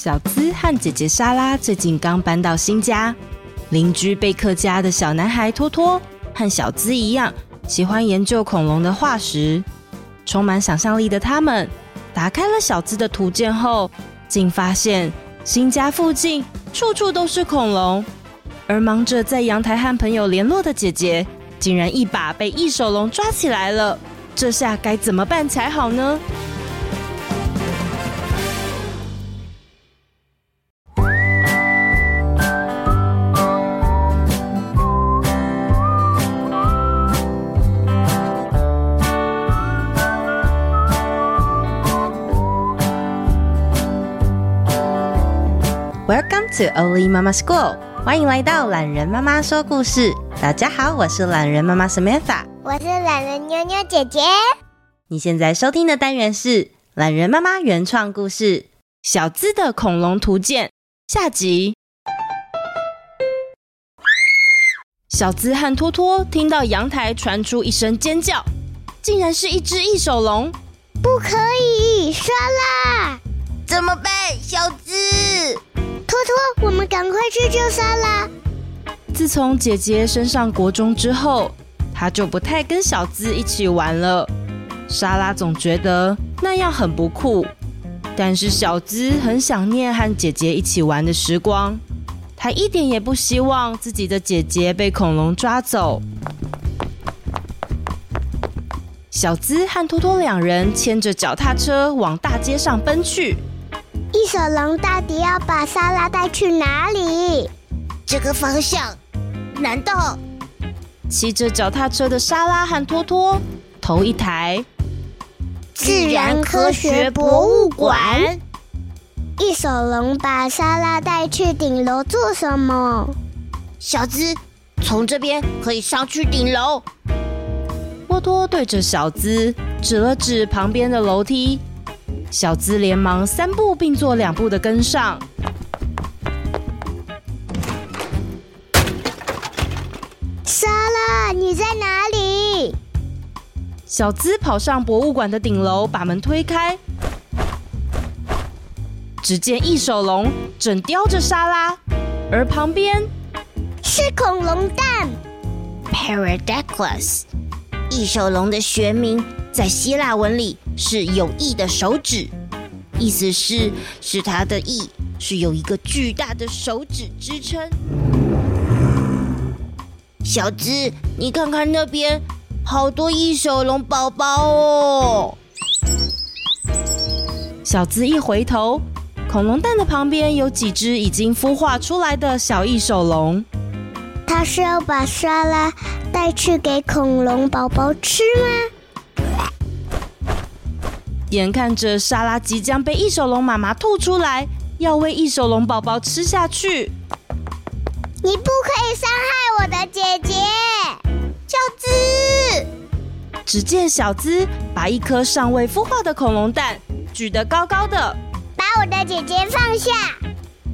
小资和姐姐莎拉最近刚搬到新家，邻居贝克家的小男孩托托和小资一样，喜欢研究恐龙的化石。充满想象力的他们，打开了小资的图鉴后，竟发现新家附近处处都是恐龙。而忙着在阳台和朋友联络的姐姐，竟然一把被异手龙抓起来了。这下该怎么办才好呢 to Oli Mama School，欢迎来到懒人妈妈说故事。大家好，我是懒人妈妈 Samantha，我是懒人妞妞姐姐。你现在收听的单元是懒人妈妈原创故事《小资的恐龙图鉴》下集。小资和托托听到阳台传出一声尖叫，竟然是一只异手龙！不可以，杀啦，怎么办？小资。托托，我们赶快去救莎拉。自从姐姐升上国中之后，她就不太跟小资一起玩了。莎拉总觉得那样很不酷，但是小资很想念和姐姐一起玩的时光。他一点也不希望自己的姐姐被恐龙抓走。小资和托托两人牵着脚踏车往大街上奔去。异手龙到底要把莎拉带去哪里？这个方向？难道骑着脚踏车的莎拉和托托头一抬？自然科学博物馆？一手龙把莎拉带去顶楼做什么？小资，从这边可以上去顶楼。托托对着小资指了指旁边的楼梯。小资连忙三步并作两步的跟上。莎拉，你在哪里？小资跑上博物馆的顶楼，把门推开，只见异手龙正叼着莎拉，而旁边是恐龙蛋 Paradaclys。异手龙的学名在希腊文里。是有翼的手指，意思是是它的翼是有一个巨大的手指支撑。小资，你看看那边，好多翼手龙宝宝哦！小资一回头，恐龙蛋的旁边有几只已经孵化出来的小翼手龙。他是要把沙拉带去给恐龙宝宝吃吗？眼看着莎拉即将被异手龙妈妈吐出来，要喂异手龙宝宝吃下去。你不可以伤害我的姐姐，小资。只见小资把一颗尚未孵化的恐龙蛋举得高高的，把我的姐姐放下，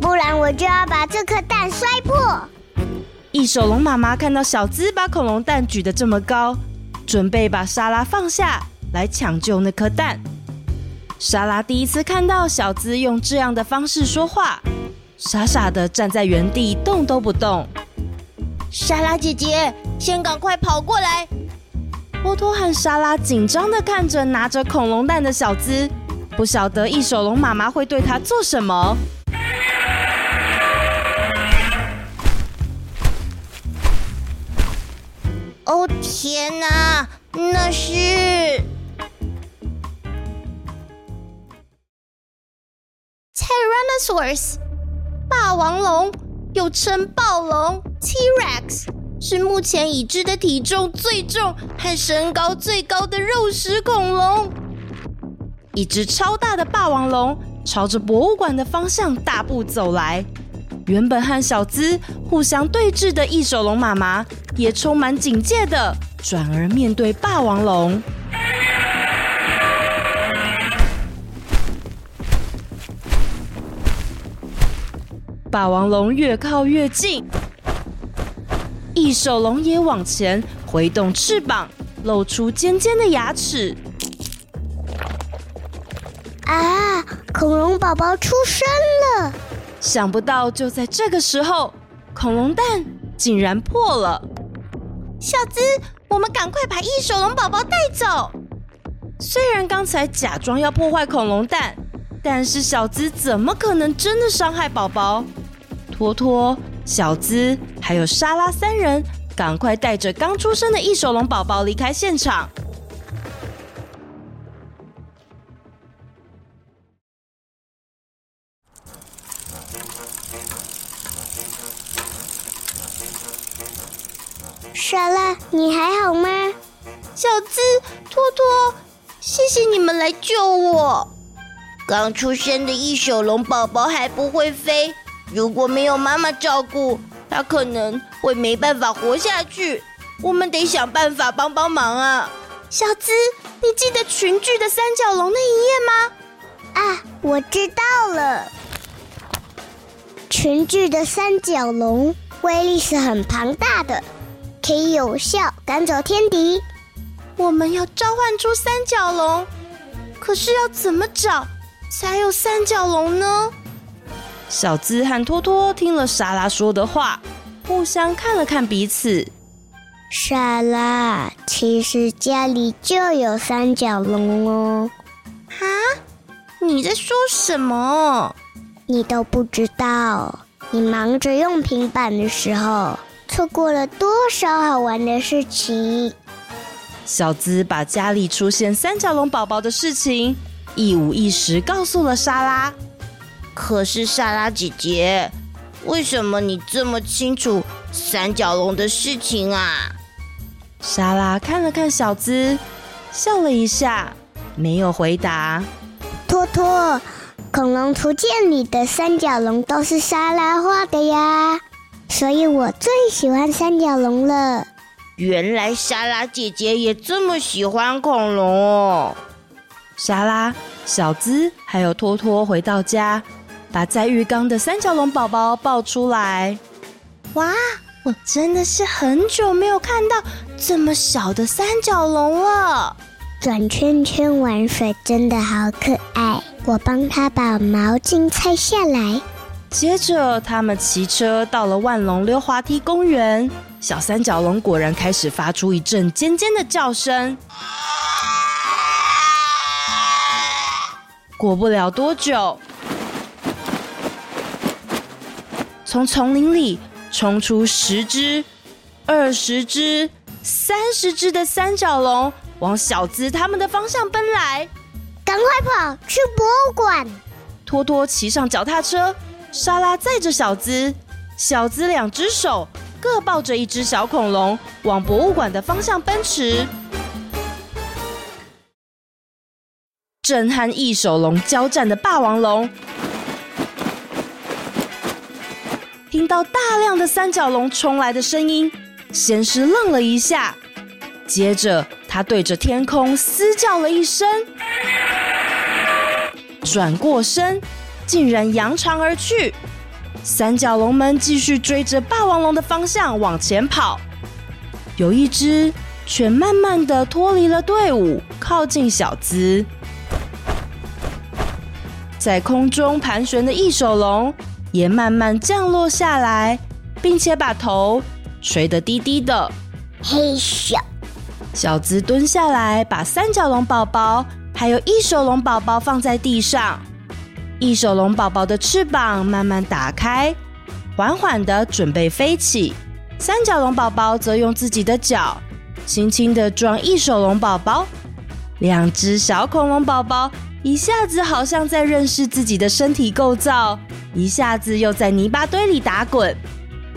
不然我就要把这颗蛋摔破。异手龙妈妈看到小资把恐龙蛋举得这么高，准备把莎拉放下来抢救那颗蛋。莎拉第一次看到小资用这样的方式说话，傻傻的站在原地动都不动。莎拉姐姐，先赶快跑过来！波托和莎拉紧张的看着拿着恐龙蛋的小资，不晓得异手龙妈妈会对他做什么。哦天哪，那是…… Tyrannosaurus，霸王龙，又称暴龙 T-Rex，是目前已知的体重最重和身高最高的肉食恐龙。一只超大的霸王龙朝着博物馆的方向大步走来。原本和小资互相对峙的异手龙妈妈也充满警戒的转而面对霸王龙。霸王龙越靠越近，异手龙也往前挥动翅膀，露出尖尖的牙齿。啊！恐龙宝宝出生了！想不到就在这个时候，恐龙蛋竟然破了。小资，我们赶快把翼手龙宝宝带走。虽然刚才假装要破坏恐龙蛋，但是小资怎么可能真的伤害宝宝？托托、小资还有莎拉三人，赶快带着刚出生的异手龙宝宝离开现场。莎拉，你还好吗？小资、托托，谢谢你们来救我。刚出生的异手龙宝宝还不会飞，如果没有妈妈照顾，他可能会没办法活下去。我们得想办法帮帮忙啊！小资，你记得群聚的三角龙那一页吗？啊，我知道了。群聚的三角龙威力是很庞大的。可以有效赶走天敌。我们要召唤出三角龙，可是要怎么找才有三角龙呢？小资和托托听了莎拉说的话，互相看了看彼此。莎拉，其实家里就有三角龙哦。啊？你在说什么？你都不知道？你忙着用平板的时候。错过了多少好玩的事情！小资把家里出现三角龙宝宝的事情一五一十告诉了莎拉。可是莎拉姐姐，为什么你这么清楚三角龙的事情啊？莎拉看了看小资，笑了一下，没有回答。托托，恐龙图鉴里的三角龙都是莎拉画的呀。所以我最喜欢三角龙了。原来莎拉姐姐也这么喜欢恐龙哦。莎拉、小资还有托托回到家，把在浴缸的三角龙宝宝抱出来。哇，我真的是很久没有看到这么小的三角龙了。转圈圈玩水真的好可爱。我帮他把毛巾拆下来。接着，他们骑车到了万隆溜滑梯公园。小三角龙果然开始发出一阵尖尖的叫声。过不了多久，从丛林里冲出十只、二十只、三十只的三角龙，往小资他们的方向奔来。赶快跑去博物馆！托托骑上脚踏车。莎拉载着小资，小资两只手各抱着一只小恐龙，往博物馆的方向奔驰。正和翼手龙交战的霸王龙，听到大量的三角龙冲来的声音，先是愣了一下，接着他对着天空嘶叫了一声，转过身。竟然扬长而去，三角龙们继续追着霸王龙的方向往前跑，有一只却慢慢的脱离了队伍，靠近小资。在空中盘旋的翼手龙也慢慢降落下来，并且把头垂得低低的。嘿咻！小资蹲下来，把三角龙宝宝还有翼手龙宝宝放在地上。翼手龙宝宝的翅膀慢慢打开，缓缓的准备飞起。三角龙宝宝则用自己的脚轻轻的撞翼手龙宝宝。两只小恐龙宝宝一下子好像在认识自己的身体构造，一下子又在泥巴堆里打滚。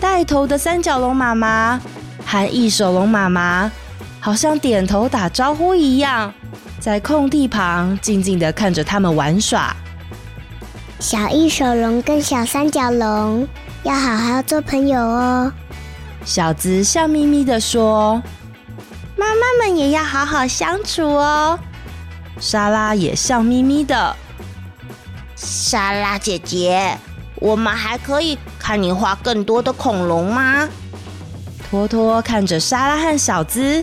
带头的三角龙妈妈和翼手龙妈妈好像点头打招呼一样，在空地旁静静的看着他们玩耍。小翼手龙跟小三角龙要好好做朋友哦。小子笑眯眯的说：“妈妈们也要好好相处哦。”莎拉也笑眯眯的。莎拉姐姐，我们还可以看你画更多的恐龙吗？托托看着莎拉和小资，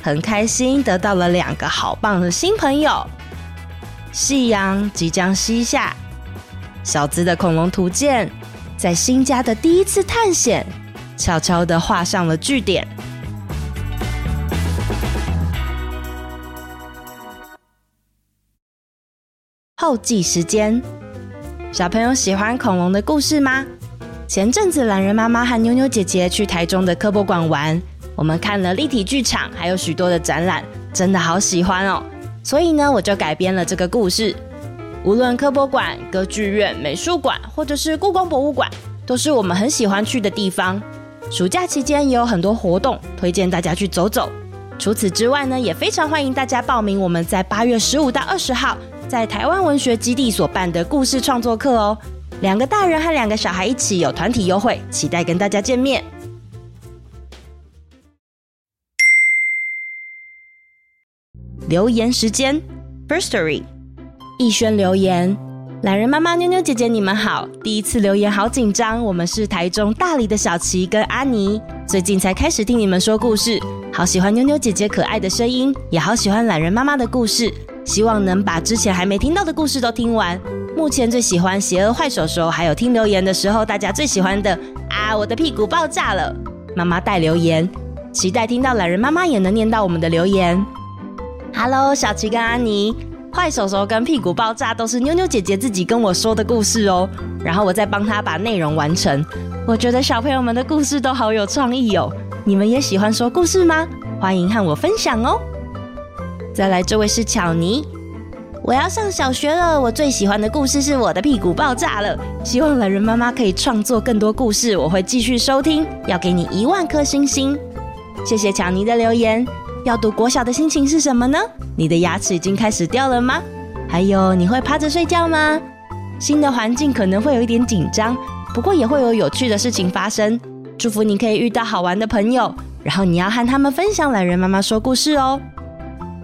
很开心得到了两个好棒的新朋友。夕阳即将西下。小资的恐龙图鉴在新家的第一次探险，悄悄地画上了句点。后记时间，小朋友喜欢恐龙的故事吗？前阵子懒人妈妈和妞妞姐姐去台中的科博馆玩，我们看了立体剧场，还有许多的展览，真的好喜欢哦。所以呢，我就改编了这个故事。无论科博馆、歌剧院、美术馆，或者是故宫博物馆，都是我们很喜欢去的地方。暑假期间也有很多活动，推荐大家去走走。除此之外呢，也非常欢迎大家报名我们在八月十五到二十号。在台湾文学基地所办的故事创作课哦，两个大人和两个小孩一起有团体优惠，期待跟大家见面。留言时间，First Story，逸轩留言：懒人妈妈、妞妞姐姐，你们好，第一次留言好紧张。我们是台中大里的小琪跟阿妮，最近才开始听你们说故事，好喜欢妞妞姐姐可爱的声音，也好喜欢懒人妈妈的故事。希望能把之前还没听到的故事都听完。目前最喜欢邪恶坏手手，还有听留言的时候，大家最喜欢的啊，我的屁股爆炸了！妈妈带留言，期待听到懒人妈妈也能念到我们的留言。Hello，小琪跟安妮，坏手手跟屁股爆炸都是妞妞姐姐自己跟我说的故事哦，然后我再帮她把内容完成。我觉得小朋友们的故事都好有创意哦，你们也喜欢说故事吗？欢迎和我分享哦。再来，这位是巧妮。我要上小学了，我最喜欢的故事是我的屁股爆炸了。希望懒人妈妈可以创作更多故事，我会继续收听，要给你一万颗星星。谢谢巧妮的留言。要读国小的心情是什么呢？你的牙齿已经开始掉了吗？还有，你会趴着睡觉吗？新的环境可能会有一点紧张，不过也会有有趣的事情发生。祝福你可以遇到好玩的朋友，然后你要和他们分享懒人妈妈说故事哦。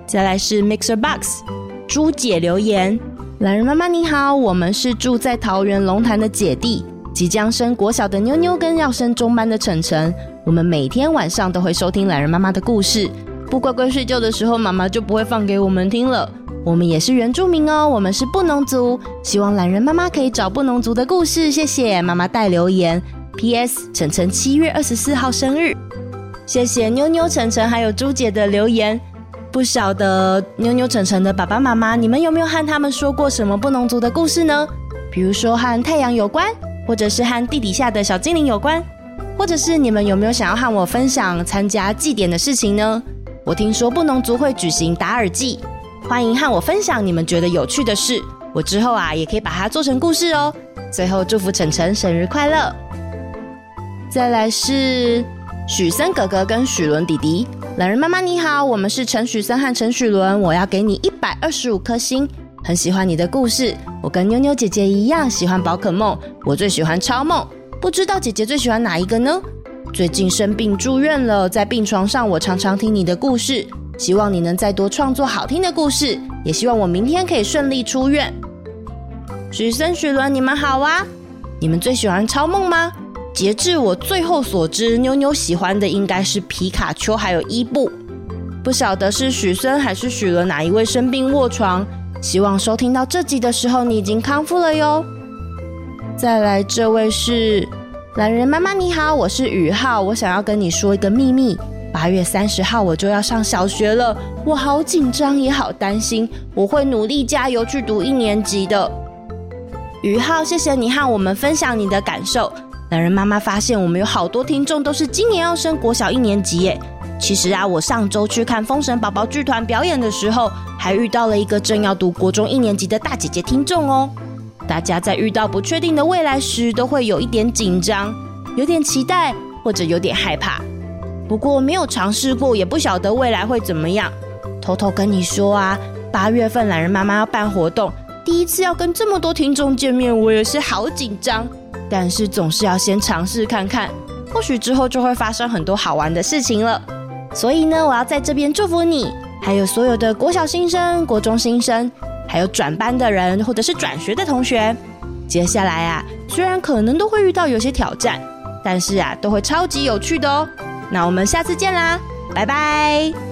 再来是 Mixer Box，朱姐留言：懒人妈妈你好，我们是住在桃园龙潭的姐弟，即将升国小的妞妞跟要升中班的晨晨，我们每天晚上都会收听懒人妈妈的故事，不乖乖睡觉的时候，妈妈就不会放给我们听了。我们也是原住民哦，我们是布农族，希望懒人妈妈可以找布农族的故事，谢谢妈妈带留言。P.S. 晨晨七月二十四号生日，谢谢妞妞、晨晨还有朱姐的留言。不晓得妞妞、晨晨的爸爸妈妈，你们有没有和他们说过什么布农族的故事呢？比如说和太阳有关，或者是和地底下的小精灵有关，或者是你们有没有想要和我分享参加祭典的事情呢？我听说布农族会举行打耳祭，欢迎和我分享你们觉得有趣的事，我之后啊也可以把它做成故事哦。最后祝福晨晨生日快乐。再来是许森哥哥跟许伦弟弟。榄仁妈妈你好，我们是陈许森和陈许伦，我要给你一百二十五颗星，很喜欢你的故事。我跟妞妞姐姐一样喜欢宝可梦，我最喜欢超梦，不知道姐姐最喜欢哪一个呢？最近生病住院了，在病床上我常常听你的故事，希望你能再多创作好听的故事，也希望我明天可以顺利出院。许森、许伦，你们好啊，你们最喜欢超梦吗？截至我最后所知，妞妞喜欢的应该是皮卡丘，还有伊布。不晓得是许森还是许伦哪一位生病卧床。希望收听到这集的时候，你已经康复了哟。再来，这位是懒人妈妈，你好，我是宇浩，我想要跟你说一个秘密。八月三十号我就要上小学了，我好紧张也好担心，我会努力加油去读一年级的。宇浩，谢谢你和我们分享你的感受。懒人妈妈发现，我们有好多听众都是今年要升国小一年级耶。其实啊，我上周去看封神宝宝剧团表演的时候，还遇到了一个正要读国中一年级的大姐姐听众哦。大家在遇到不确定的未来时，都会有一点紧张，有点期待，或者有点害怕。不过没有尝试过，也不晓得未来会怎么样。偷偷跟你说啊，八月份懒人妈妈要办活动，第一次要跟这么多听众见面，我也是好紧张。但是总是要先尝试看看，或许之后就会发生很多好玩的事情了。所以呢，我要在这边祝福你，还有所有的国小新生、国中新生，还有转班的人或者是转学的同学。接下来啊，虽然可能都会遇到有些挑战，但是啊，都会超级有趣的哦。那我们下次见啦，拜拜。